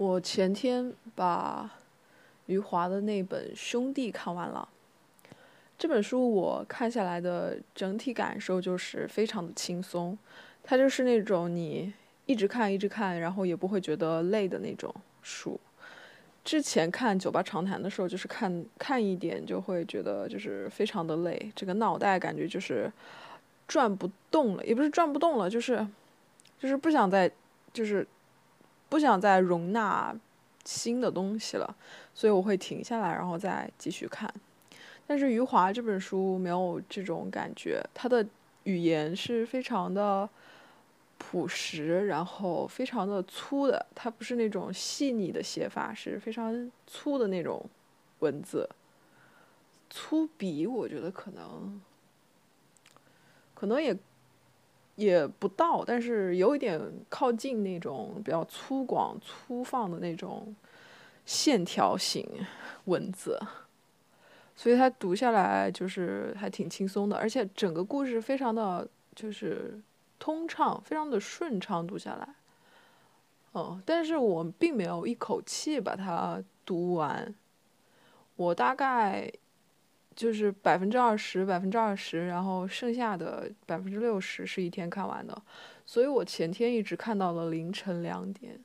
我前天把余华的那本《兄弟》看完了。这本书我看下来的整体感受就是非常的轻松，它就是那种你一直看一直看，然后也不会觉得累的那种书。之前看《酒吧长谈》的时候，就是看看一点就会觉得就是非常的累，这个脑袋感觉就是转不动了，也不是转不动了，就是就是不想再就是不想再容纳新的东西了，所以我会停下来，然后再继续看。但是余华这本书没有这种感觉，他的语言是非常的。朴实，然后非常的粗的，它不是那种细腻的写法，是非常粗的那种文字。粗笔，我觉得可能，可能也也不到，但是有一点靠近那种比较粗犷、粗放的那种线条型文字，所以它读下来就是还挺轻松的，而且整个故事非常的就是。通畅，非常的顺畅，读下来，嗯，但是我并没有一口气把它读完，我大概就是百分之二十，百分之二十，然后剩下的百分之六十是一天看完的，所以我前天一直看到了凌晨两点，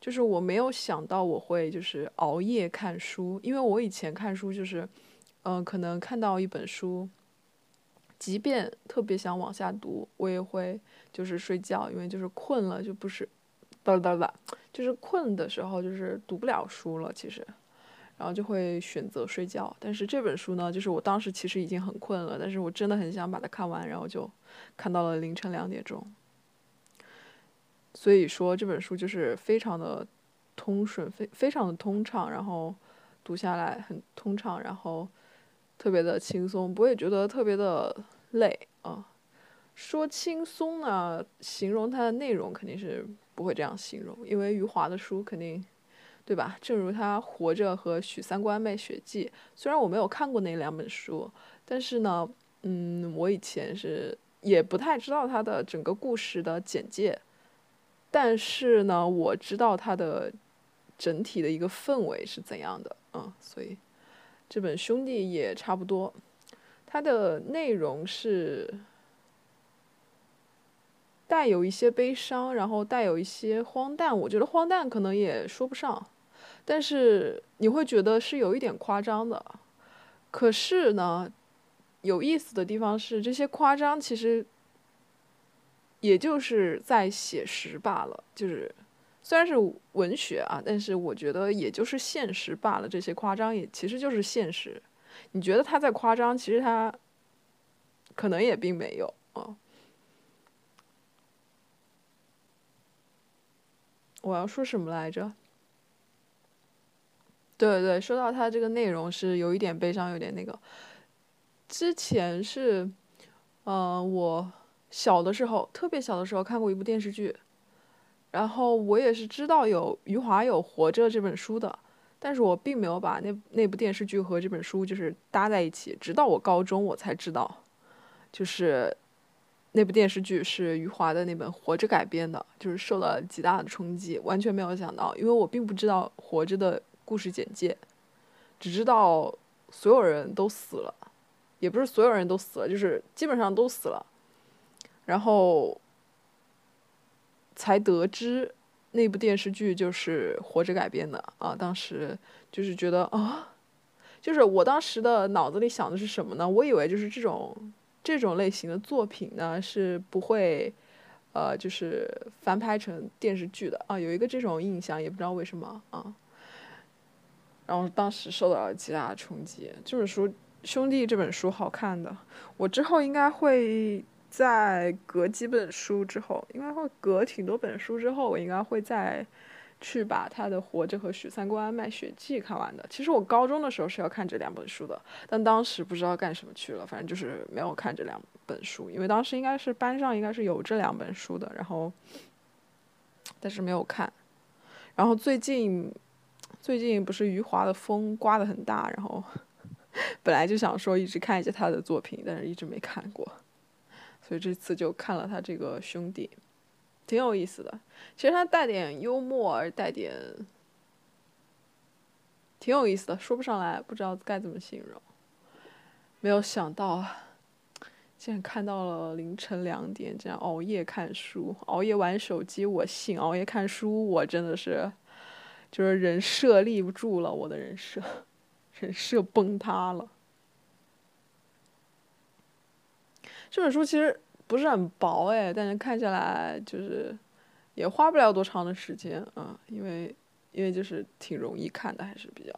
就是我没有想到我会就是熬夜看书，因为我以前看书就是，嗯，可能看到一本书。即便特别想往下读，我也会就是睡觉，因为就是困了，就不是，哒哒哒，就是困的时候就是读不了书了，其实，然后就会选择睡觉。但是这本书呢，就是我当时其实已经很困了，但是我真的很想把它看完，然后就看到了凌晨两点钟。所以说这本书就是非常的通顺，非非常的通畅，然后读下来很通畅，然后。特别的轻松，不会觉得特别的累啊。说轻松呢，形容它的内容肯定是不会这样形容，因为余华的书肯定，对吧？正如他《活着》和《许三观卖血记》，虽然我没有看过那两本书，但是呢，嗯，我以前是也不太知道他的整个故事的简介，但是呢，我知道他的整体的一个氛围是怎样的，嗯，所以。这本兄弟也差不多，它的内容是带有一些悲伤，然后带有一些荒诞。我觉得荒诞可能也说不上，但是你会觉得是有一点夸张的。可是呢，有意思的地方是，这些夸张其实也就是在写实罢了，就是。虽然是文学啊，但是我觉得也就是现实罢了。这些夸张也其实就是现实。你觉得他在夸张，其实他可能也并没有啊。我要说什么来着？对对，说到他这个内容是有一点悲伤，有点那个。之前是，嗯，我小的时候，特别小的时候看过一部电视剧。然后我也是知道有余华有《活着》这本书的，但是我并没有把那那部电视剧和这本书就是搭在一起，直到我高中我才知道，就是那部电视剧是余华的那本《活着》改编的，就是受了极大的冲击，完全没有想到，因为我并不知道《活着》的故事简介，只知道所有人都死了，也不是所有人都死了，就是基本上都死了，然后。才得知那部电视剧就是《活着》改编的啊！当时就是觉得啊，就是我当时的脑子里想的是什么呢？我以为就是这种这种类型的作品呢是不会呃就是翻拍成电视剧的啊，有一个这种印象，也不知道为什么啊。然后当时受到了极大的冲击。这本书《兄弟》这本书好看的，我之后应该会。在隔几本书之后，应该会隔挺多本书之后，我应该会再去把他的《活着》和《许三观卖血记》看完的。其实我高中的时候是要看这两本书的，但当时不知道干什么去了，反正就是没有看这两本书。因为当时应该是班上应该是有这两本书的，然后但是没有看。然后最近最近不是余华的风刮得很大，然后 本来就想说一直看一下他的作品，但是一直没看过。所以这次就看了他这个兄弟，挺有意思的。其实他带点幽默，而带点挺有意思的，说不上来，不知道该怎么形容。没有想到啊，竟然看到了凌晨两点，这样熬夜看书，熬夜玩手机我信，熬夜看书我真的是，就是人设立不住了，我的人设，人设崩塌了。这本书其实不是很薄哎，但是看下来就是也花不了多长的时间啊，因为因为就是挺容易看的，还是比较。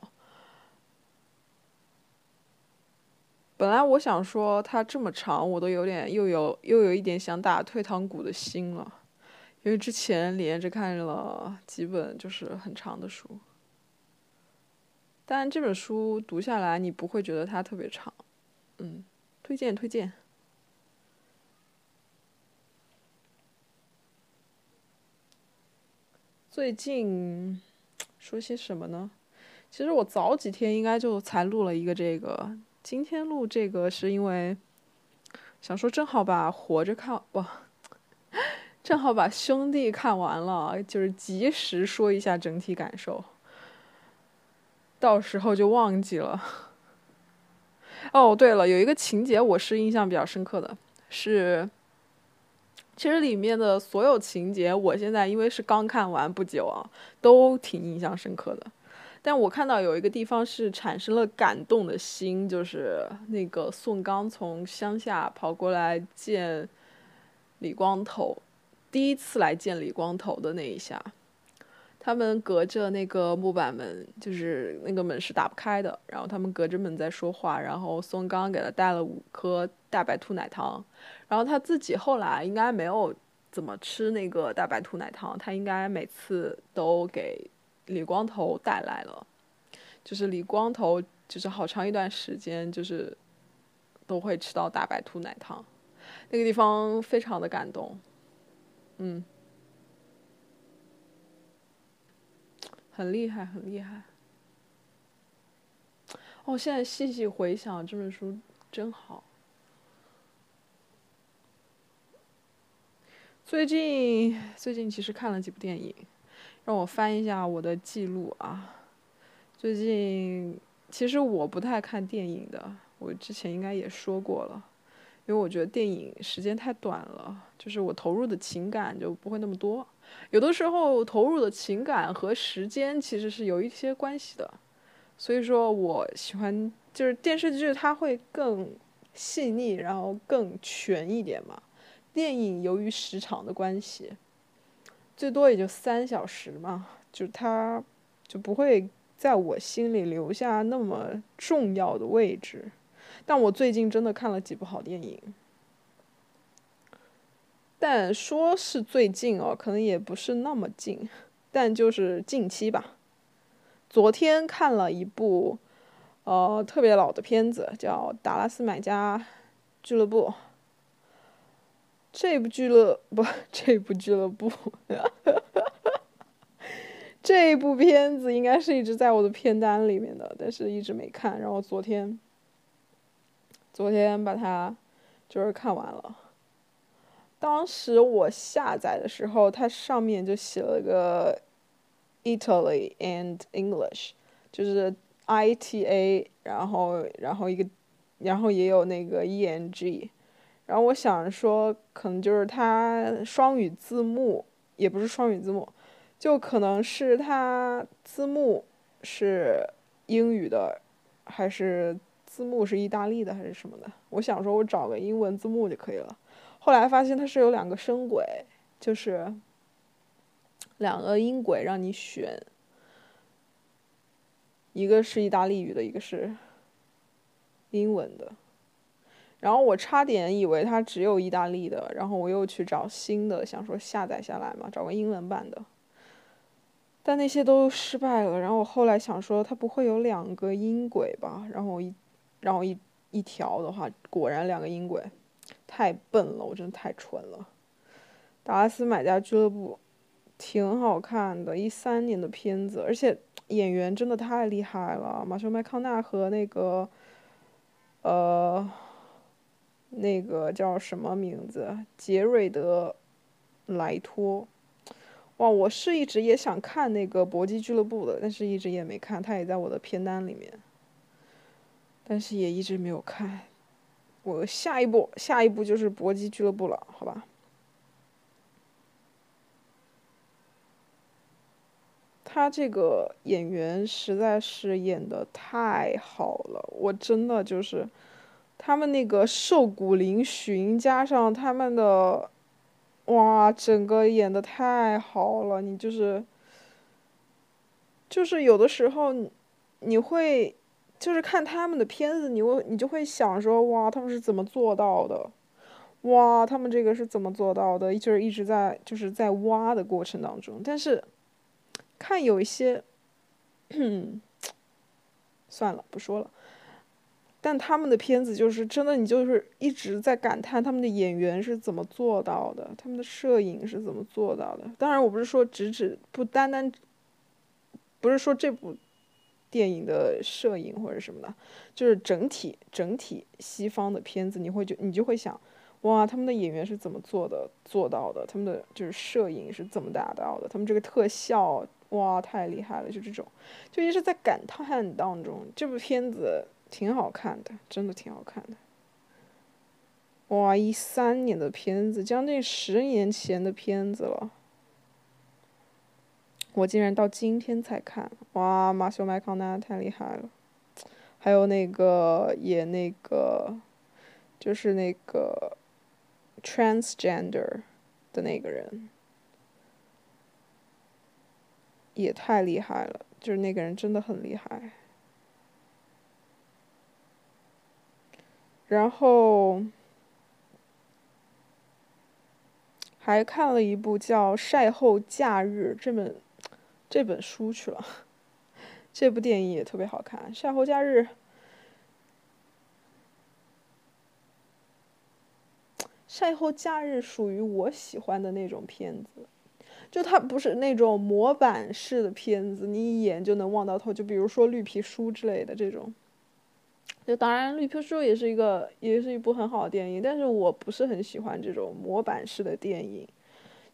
本来我想说它这么长，我都有点又有又有一点想打退堂鼓的心了，因为之前连着看了几本就是很长的书，但这本书读下来你不会觉得它特别长，嗯，推荐推荐。最近说些什么呢？其实我早几天应该就才录了一个这个，今天录这个是因为想说正好把《活着》看哇，正好把《兄弟》看完了，就是及时说一下整体感受，到时候就忘记了。哦，对了，有一个情节我是印象比较深刻的，是。其实里面的所有情节，我现在因为是刚看完不久啊，都挺印象深刻的。但我看到有一个地方是产生了感动的心，就是那个宋刚从乡下跑过来见李光头，第一次来见李光头的那一下。他们隔着那个木板门，就是那个门是打不开的。然后他们隔着门在说话，然后宋刚给他带了五颗大白兔奶糖，然后他自己后来应该没有怎么吃那个大白兔奶糖，他应该每次都给李光头带来了，就是李光头就是好长一段时间就是都会吃到大白兔奶糖，那个地方非常的感动，嗯。很厉害，很厉害。哦，现在细细回想，这本书真好。最近最近其实看了几部电影，让我翻一下我的记录啊。最近其实我不太看电影的，我之前应该也说过了，因为我觉得电影时间太短了，就是我投入的情感就不会那么多。有的时候投入的情感和时间其实是有一些关系的，所以说我喜欢就是电视剧它会更细腻，然后更全一点嘛。电影由于时长的关系，最多也就三小时嘛，就它就不会在我心里留下那么重要的位置。但我最近真的看了几部好电影。但说是最近哦，可能也不是那么近，但就是近期吧。昨天看了一部，呃，特别老的片子，叫《达拉斯买家俱乐部》。这部俱乐不，这部俱乐部，这部片子应该是一直在我的片单里面的，但是一直没看。然后昨天，昨天把它就是看完了。当时我下载的时候，它上面就写了个 Italy and English，就是 I T A，然后然后一个，然后也有那个 E N G，然后我想说，可能就是它双语字幕，也不是双语字幕，就可能是它字幕是英语的，还是字幕是意大利的，还是什么的？我想说，我找个英文字幕就可以了。后来发现它是有两个声轨，就是两个音轨让你选，一个是意大利语的，一个是英文的。然后我差点以为它只有意大利的，然后我又去找新的，想说下载下来嘛，找个英文版的。但那些都失败了。然后我后来想说，它不会有两个音轨吧？然后我一，然后一一调的话，果然两个音轨。太笨了，我真的太蠢了。达拉斯买家俱乐部挺好看的，一三年的片子，而且演员真的太厉害了，马修麦康纳和那个，呃，那个叫什么名字？杰瑞德莱托，哇，我是一直也想看那个搏击俱乐部的，但是一直也没看，它也在我的片单里面，但是也一直没有看。我下一步，下一步就是搏击俱乐部了，好吧？他这个演员实在是演的太好了，我真的就是，他们那个瘦骨嶙峋，加上他们的。哇，整个演的太好了！你就是，就是有的时候，你会，就是看他们的片子，你会你就会想说，哇，他们是怎么做到的？哇，他们这个是怎么做到的？就是一直在就是在挖的过程当中，但是，看有一些，算了，不说了。但他们的片子就是真的，你就是一直在感叹他们的演员是怎么做到的，他们的摄影是怎么做到的。当然，我不是说只指不单单，不是说这部电影的摄影或者什么的，就是整体整体西方的片子，你会就你就会想，哇，他们的演员是怎么做的做到的？他们的就是摄影是怎么达到的？他们这个特效，哇，太厉害了！就这种，就一直在感叹当中，这部片子。挺好看的，真的挺好看的。哇，一三年的片子，将近十年前的片子了，我竟然到今天才看。哇，马修麦康纳太厉害了，还有那个演那个，就是那个 transgender 的那个人，也太厉害了，就是那个人真的很厉害。然后还看了一部叫《晒后假日》这本这本书去了，这部电影也特别好看，《晒后假日》。晒后假日属于我喜欢的那种片子，就它不是那种模板式的片子，你一眼就能望到头，就比如说《绿皮书》之类的这种。就当然，《绿皮书》也是一个，也是一部很好的电影，但是我不是很喜欢这种模板式的电影，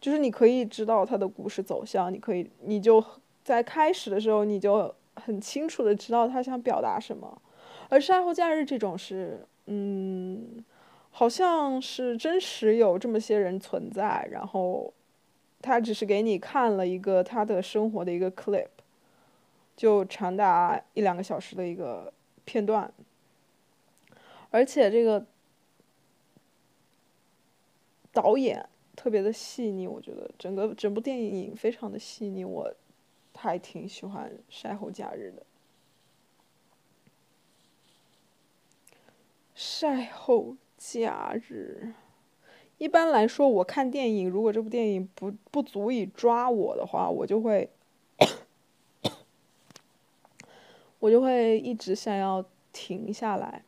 就是你可以知道它的故事走向，你可以，你就在开始的时候你就很清楚的知道他想表达什么，而《晒后假日》这种是，嗯，好像是真实有这么些人存在，然后他只是给你看了一个他的生活的一个 clip，就长达一两个小时的一个片段。而且这个导演特别的细腻，我觉得整个整部电影非常的细腻，我还挺喜欢《晒后假日》的。晒后假日，一般来说，我看电影，如果这部电影不不足以抓我的话，我就会我就会一直想要停下来。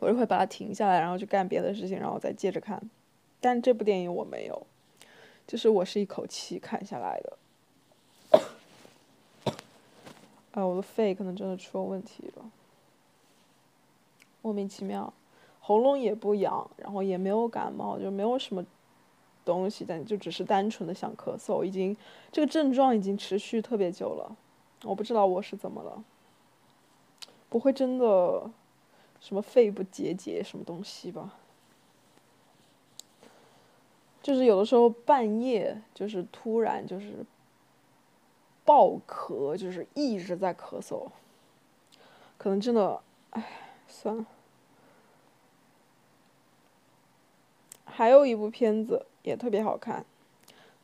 我就会把它停下来，然后去干别的事情，然后再接着看。但这部电影我没有，就是我是一口气看下来的。哎，我的肺可能真的出了问题了，莫名其妙，喉咙也不痒，然后也没有感冒，就没有什么东西，但就只是单纯的想咳嗽，已经这个症状已经持续特别久了。我不知道我是怎么了，不会真的。什么肺部结节什么东西吧，就是有的时候半夜就是突然就是爆咳，就是一直在咳嗽，可能真的，哎，算了。还有一部片子也特别好看，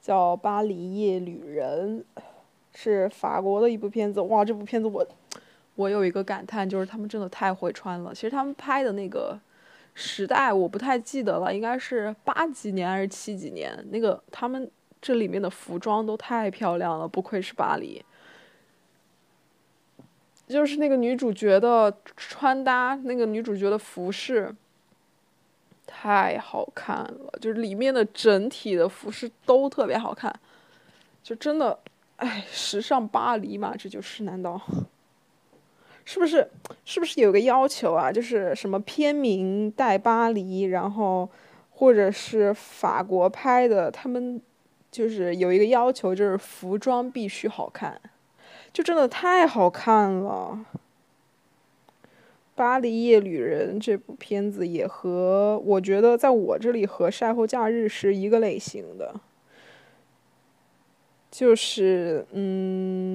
叫《巴黎夜旅人》，是法国的一部片子。哇，这部片子我。我有一个感叹，就是他们真的太会穿了。其实他们拍的那个时代我不太记得了，应该是八几年还是七几年？那个他们这里面的服装都太漂亮了，不愧是巴黎。就是那个女主角的穿搭，那个女主角的服饰太好看了，就是里面的整体的服饰都特别好看，就真的，哎，时尚巴黎嘛，这就是难道？是不是是不是有个要求啊？就是什么片名带巴黎，然后或者是法国拍的，他们就是有一个要求，就是服装必须好看，就真的太好看了。《巴黎夜旅人》这部片子也和我觉得在我这里和《晒后假日》是一个类型的，就是嗯。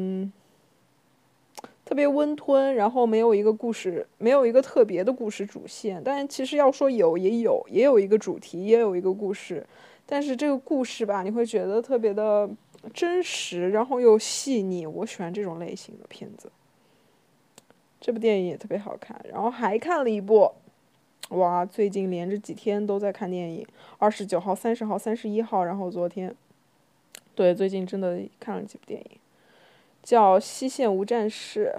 特别温吞，然后没有一个故事，没有一个特别的故事主线。但其实要说有也有，也有一个主题，也有一个故事。但是这个故事吧，你会觉得特别的真实，然后又细腻。我喜欢这种类型的片子。这部电影也特别好看，然后还看了一部，哇，最近连着几天都在看电影，二十九号、三十号、三十一号，然后昨天，对，最近真的看了几部电影。叫西线无战事，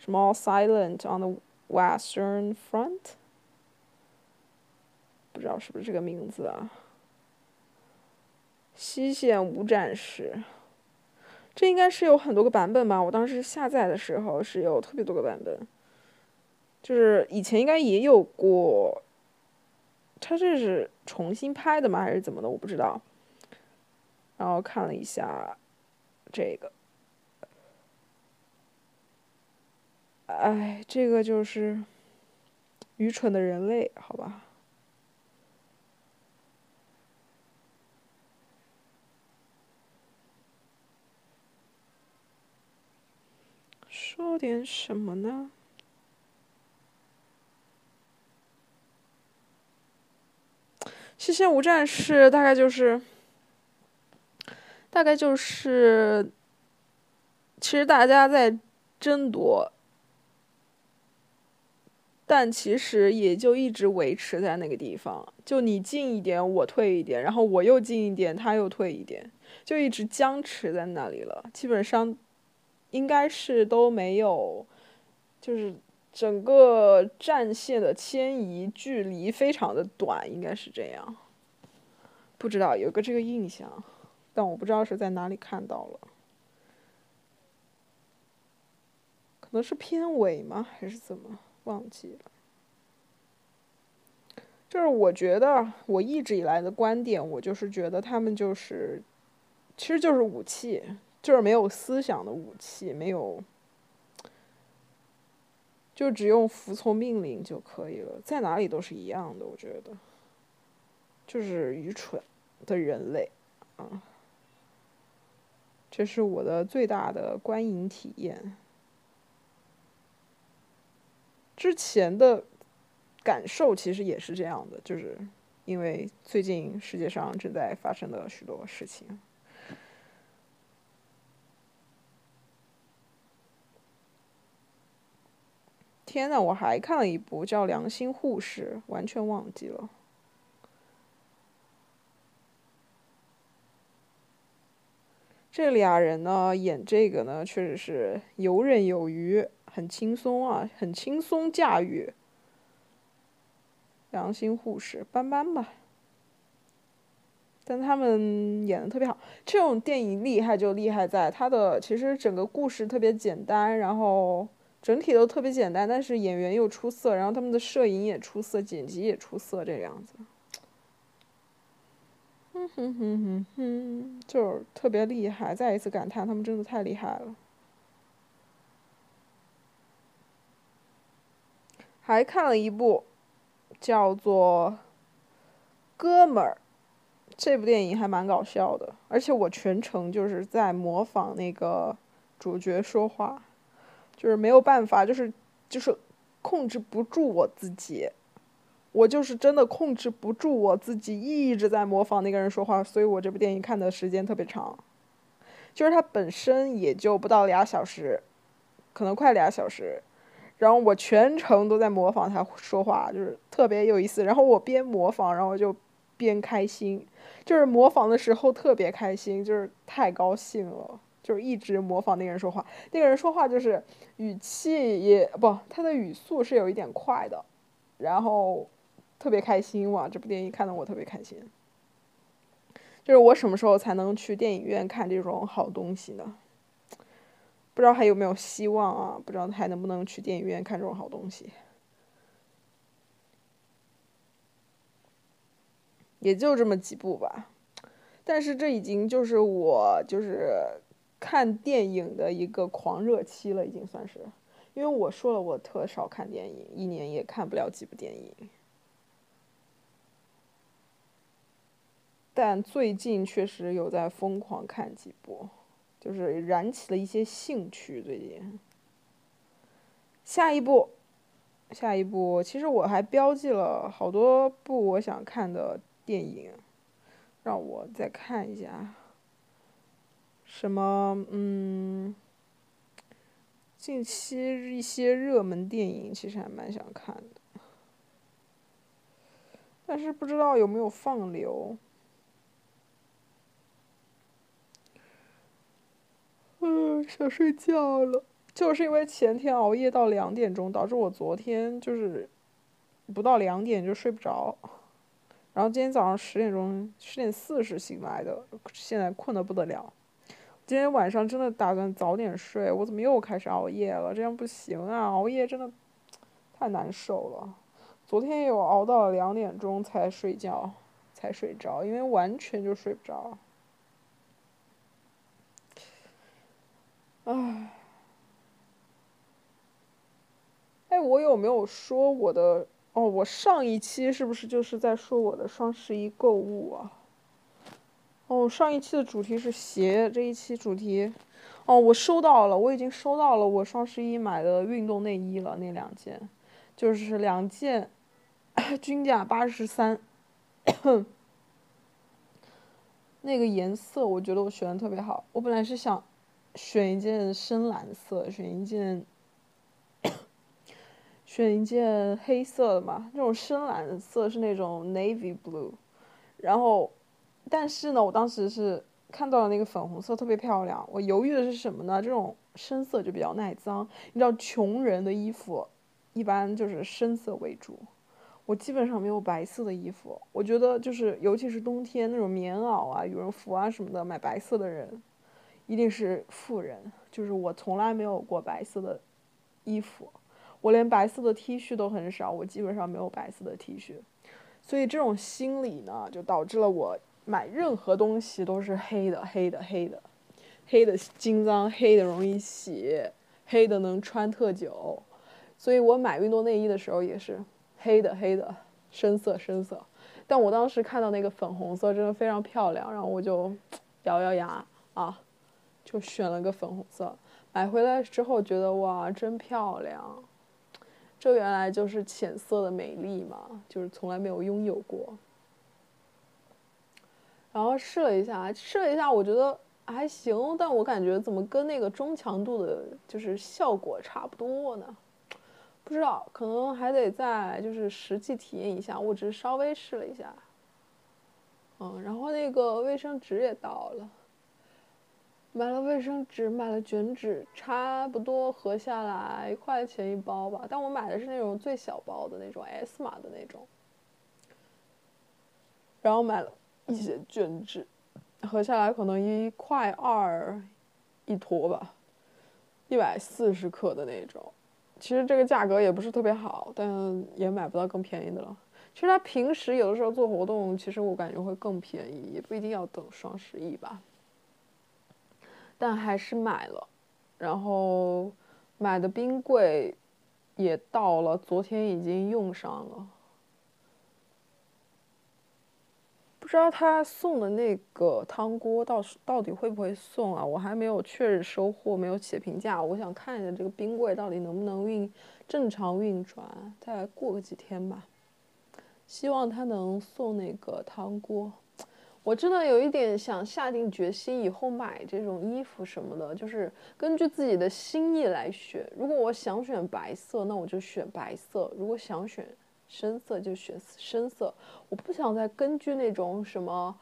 什么 Silent on the Western Front，不知道是不是这个名字啊？西线无战事，这应该是有很多个版本吧？我当时下载的时候是有特别多个版本，就是以前应该也有过，它这是重新拍的吗？还是怎么的？我不知道。然后看了一下这个。哎，这个就是愚蠢的人类，好吧？说点什么呢？西线无战事大概就是，大概就是，其实大家在争夺。但其实也就一直维持在那个地方，就你进一点，我退一点，然后我又进一点，他又退一点，就一直僵持在那里了。基本上，应该是都没有，就是整个战线的迁移距离非常的短，应该是这样。不知道有个这个印象，但我不知道是在哪里看到了，可能是片尾吗？还是怎么？忘记了，就是我觉得我一直以来的观点，我就是觉得他们就是，其实就是武器，就是没有思想的武器，没有，就只用服从命令就可以了，在哪里都是一样的，我觉得，就是愚蠢的人类啊，这是我的最大的观影体验。之前的感受其实也是这样的，就是因为最近世界上正在发生的许多事情。天呐，我还看了一部叫《良心护士》，完全忘记了。这俩人呢，演这个呢，确实是游刃有余。很轻松啊，很轻松驾驭。良心护士，般般吧。但他们演的特别好。这种电影厉害就厉害在它的其实整个故事特别简单，然后整体都特别简单，但是演员又出色，然后他们的摄影也出色，剪辑也出色，这样子。哼哼哼哼哼，就是特别厉害。再一次感叹，他们真的太厉害了。还看了一部，叫做《哥们儿》，这部电影还蛮搞笑的，而且我全程就是在模仿那个主角说话，就是没有办法，就是就是控制不住我自己，我就是真的控制不住我自己，一直在模仿那个人说话，所以我这部电影看的时间特别长，就是它本身也就不到俩小时，可能快俩小时。然后我全程都在模仿他说话，就是特别有意思。然后我边模仿，然后就边开心，就是模仿的时候特别开心，就是太高兴了，就是一直模仿那个人说话。那个人说话就是语气也不，他的语速是有一点快的，然后特别开心哇！这部电影看得我特别开心。就是我什么时候才能去电影院看这种好东西呢？不知道还有没有希望啊？不知道还能不能去电影院看这种好东西。也就这么几部吧，但是这已经就是我就是看电影的一个狂热期了，已经算是。因为我说了，我特少看电影，一年也看不了几部电影。但最近确实有在疯狂看几部，就是燃起了一些兴趣。最近，下一部，下一部，其实我还标记了好多部我想看的电影，让我再看一下。什么？嗯。近期一些热门电影其实还蛮想看的，但是不知道有没有放流。嗯，想睡觉了，就是因为前天熬夜到两点钟，导致我昨天就是不到两点就睡不着，然后今天早上十点钟十点四十醒来的，现在困得不得了。今天晚上真的打算早点睡，我怎么又开始熬夜了？这样不行啊！熬夜真的太难受了。昨天也有熬到了两点钟才睡觉，才睡着，因为完全就睡不着。唉，哎，我有没有说我的？哦，我上一期是不是就是在说我的双十一购物啊？哦，上一期的主题是鞋，这一期主题，哦，我收到了，我已经收到了我双十一买的运动内衣了，那两件，就是两件，均价八十三，那个颜色我觉得我选的特别好，我本来是想选一件深蓝色，选一件，选一件黑色的嘛，那种深蓝色是那种 navy blue，然后。但是呢，我当时是看到了那个粉红色特别漂亮。我犹豫的是什么呢？这种深色就比较耐脏。你知道，穷人的衣服一般就是深色为主。我基本上没有白色的衣服。我觉得就是，尤其是冬天那种棉袄啊、羽绒服啊什么的，买白色的人一定是富人。就是我从来没有过白色的衣服，我连白色的 T 恤都很少。我基本上没有白色的 T 恤，所以这种心理呢，就导致了我。买任何东西都是黑的，黑的，黑的，黑的精脏，黑的容易洗，黑的能穿特久，所以我买运动内衣的时候也是黑的，黑的，深色，深色。但我当时看到那个粉红色真的非常漂亮，然后我就 咬咬牙啊，就选了个粉红色。买回来之后觉得哇，真漂亮，这原来就是浅色的美丽嘛，就是从来没有拥有过。然后试了一下，试了一下，我觉得还行，但我感觉怎么跟那个中强度的，就是效果差不多呢？不知道，可能还得再就是实际体验一下。我只是稍微试了一下，嗯，然后那个卫生纸也到了，买了卫生纸，买了卷纸，差不多合下来一块钱一包吧。但我买的是那种最小包的那种 S 码的那种，然后买了。一些卷纸，合下来可能一块二一坨吧，一百四十克的那种。其实这个价格也不是特别好，但也买不到更便宜的了。其实他平时有的时候做活动，其实我感觉会更便宜，也不一定要等双十一吧。但还是买了，然后买的冰柜也到了，昨天已经用上了。不知道他送的那个汤锅到到底会不会送啊？我还没有确认收货，没有写评价。我想看一下这个冰柜到底能不能运正常运转，再过个几天吧。希望他能送那个汤锅。我真的有一点想下定决心，以后买这种衣服什么的，就是根据自己的心意来选。如果我想选白色，那我就选白色；如果想选。深色就选深色，我不想再根据那种什么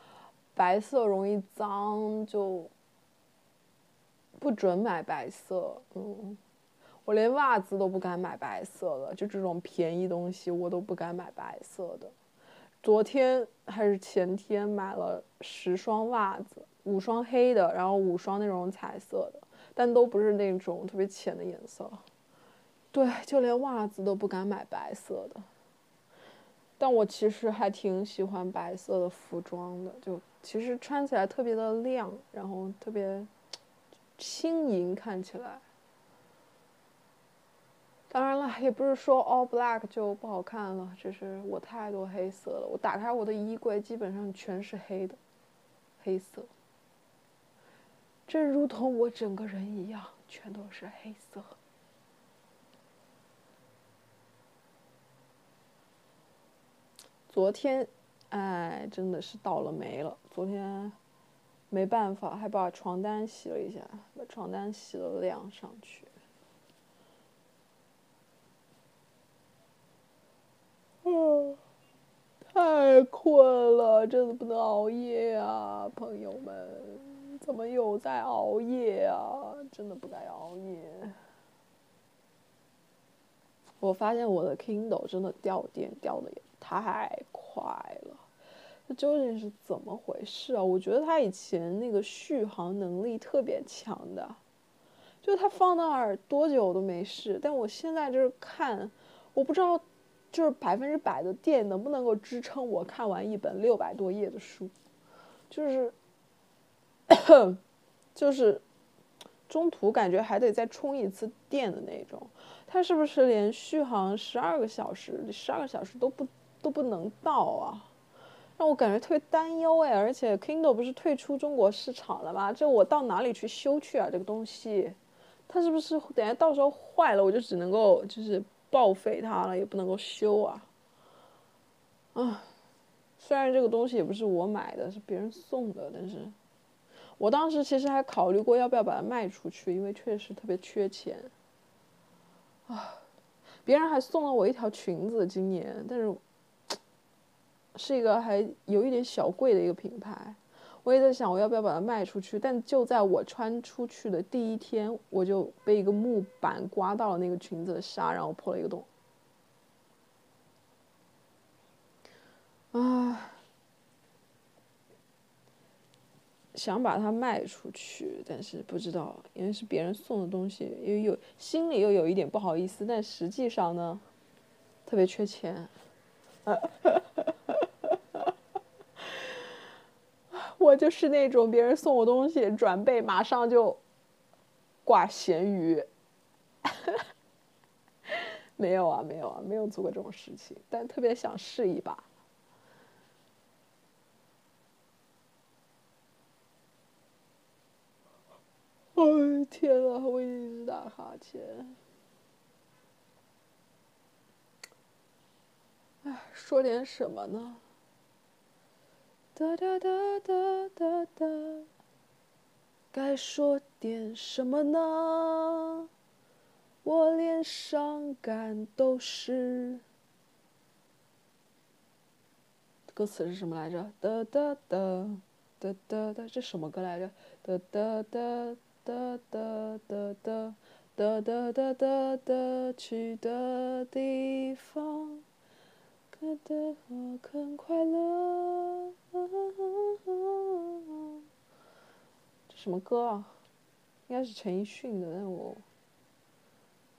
白色容易脏就不准买白色。嗯，我连袜子都不敢买白色的，就这种便宜东西我都不敢买白色的。昨天还是前天买了十双袜子，五双黑的，然后五双那种彩色的，但都不是那种特别浅的颜色。对，就连袜子都不敢买白色的。但我其实还挺喜欢白色的服装的，就其实穿起来特别的亮，然后特别轻盈，看起来。当然了，也不是说 all black 就不好看了，只是我太多黑色了。我打开我的衣柜，基本上全是黑的，黑色。正如同我整个人一样，全都是黑色。昨天，哎，真的是倒了霉了。昨天没办法，还把床单洗了一下，把床单洗了晾上去。啊，太困了，真的不能熬夜啊，朋友们，怎么又在熬夜啊？真的不该熬夜。我发现我的 Kindle 真的掉电掉的也太快了，这究竟是怎么回事啊？我觉得它以前那个续航能力特别强的，就它放那儿多久都没事，但我现在就是看，我不知道。就是百分之百的电能不能够支撑我看完一本六百多页的书？就是，就是中途感觉还得再充一次电的那种。它是不是连续航十二个小时、十二个小时都不都不能到啊？让我感觉特别担忧哎！而且 Kindle 不是退出中国市场了吗？这我到哪里去修去啊？这个东西，它是不是等下到时候坏了，我就只能够就是。报废它了也不能够修啊，啊，虽然这个东西也不是我买的，是别人送的，但是，我当时其实还考虑过要不要把它卖出去，因为确实特别缺钱。啊，别人还送了我一条裙子，今年，但是，是一个还有一点小贵的一个品牌。我也在想，我要不要把它卖出去？但就在我穿出去的第一天，我就被一个木板刮到了那个裙子的纱，然后破了一个洞。啊，想把它卖出去，但是不知道，因为是别人送的东西，又有心里又有一点不好意思，但实际上呢，特别缺钱。我就是那种别人送我东西转背马上就挂咸鱼，没有啊，没有啊，没有做过这种事情，但特别想试一把。哎天呐，我一直打哈欠。哎，说点什么呢？哒哒哒哒哒哒，该说点什么呢？我连伤感都是。歌词是什么来着？哒哒哒哒哒哒，这什么歌来着？哒哒哒哒哒哒哒哒哒哒哒哒，去的地方。觉得我很快乐。这什么歌啊？应该是陈奕迅的，但我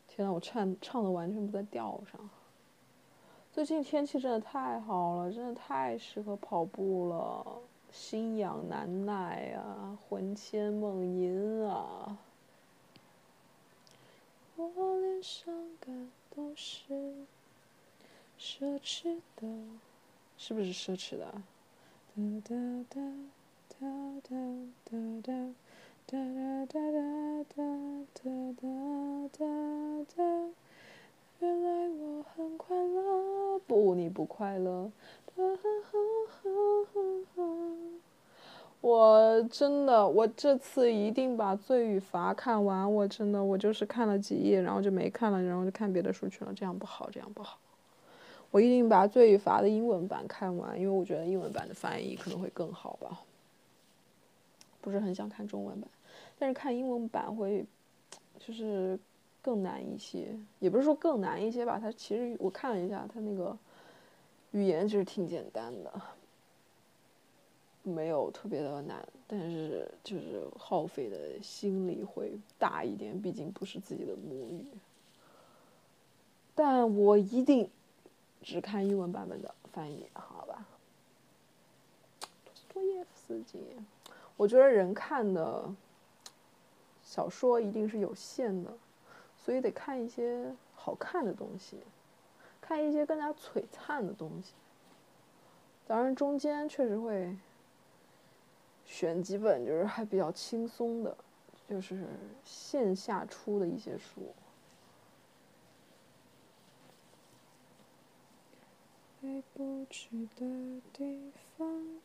天呐，我唱唱的完全不在调上。最近天气真的太好了，真的太适合跑步了，心痒难耐啊，魂牵梦萦啊。我连伤感都是。奢侈的，是不是奢侈的？哒哒哒哒哒哒哒哒哒哒哒哒哒哒哒。原来我很快乐，不，你不快乐。我真的，我这次一定把《罪与罚》看完。我真的，我就是看了几页，然后就没看了，然后就看别的书去了。这样不好，这样不好。我一定把《罪与罚》的英文版看完，因为我觉得英文版的翻译可能会更好吧。不是很想看中文版，但是看英文版会，就是更难一些。也不是说更难一些吧，它其实我看了一下，它那个语言其实挺简单的，没有特别的难，但是就是耗费的心力会大一点，毕竟不是自己的母语。但我一定。只看英文版本的翻译，好吧？托耶夫斯基，我觉得人看的小说一定是有限的，所以得看一些好看的东西，看一些更加璀璨的东西。当然，中间确实会选几本就是还比较轻松的，就是线下出的一些书。回不去的地方。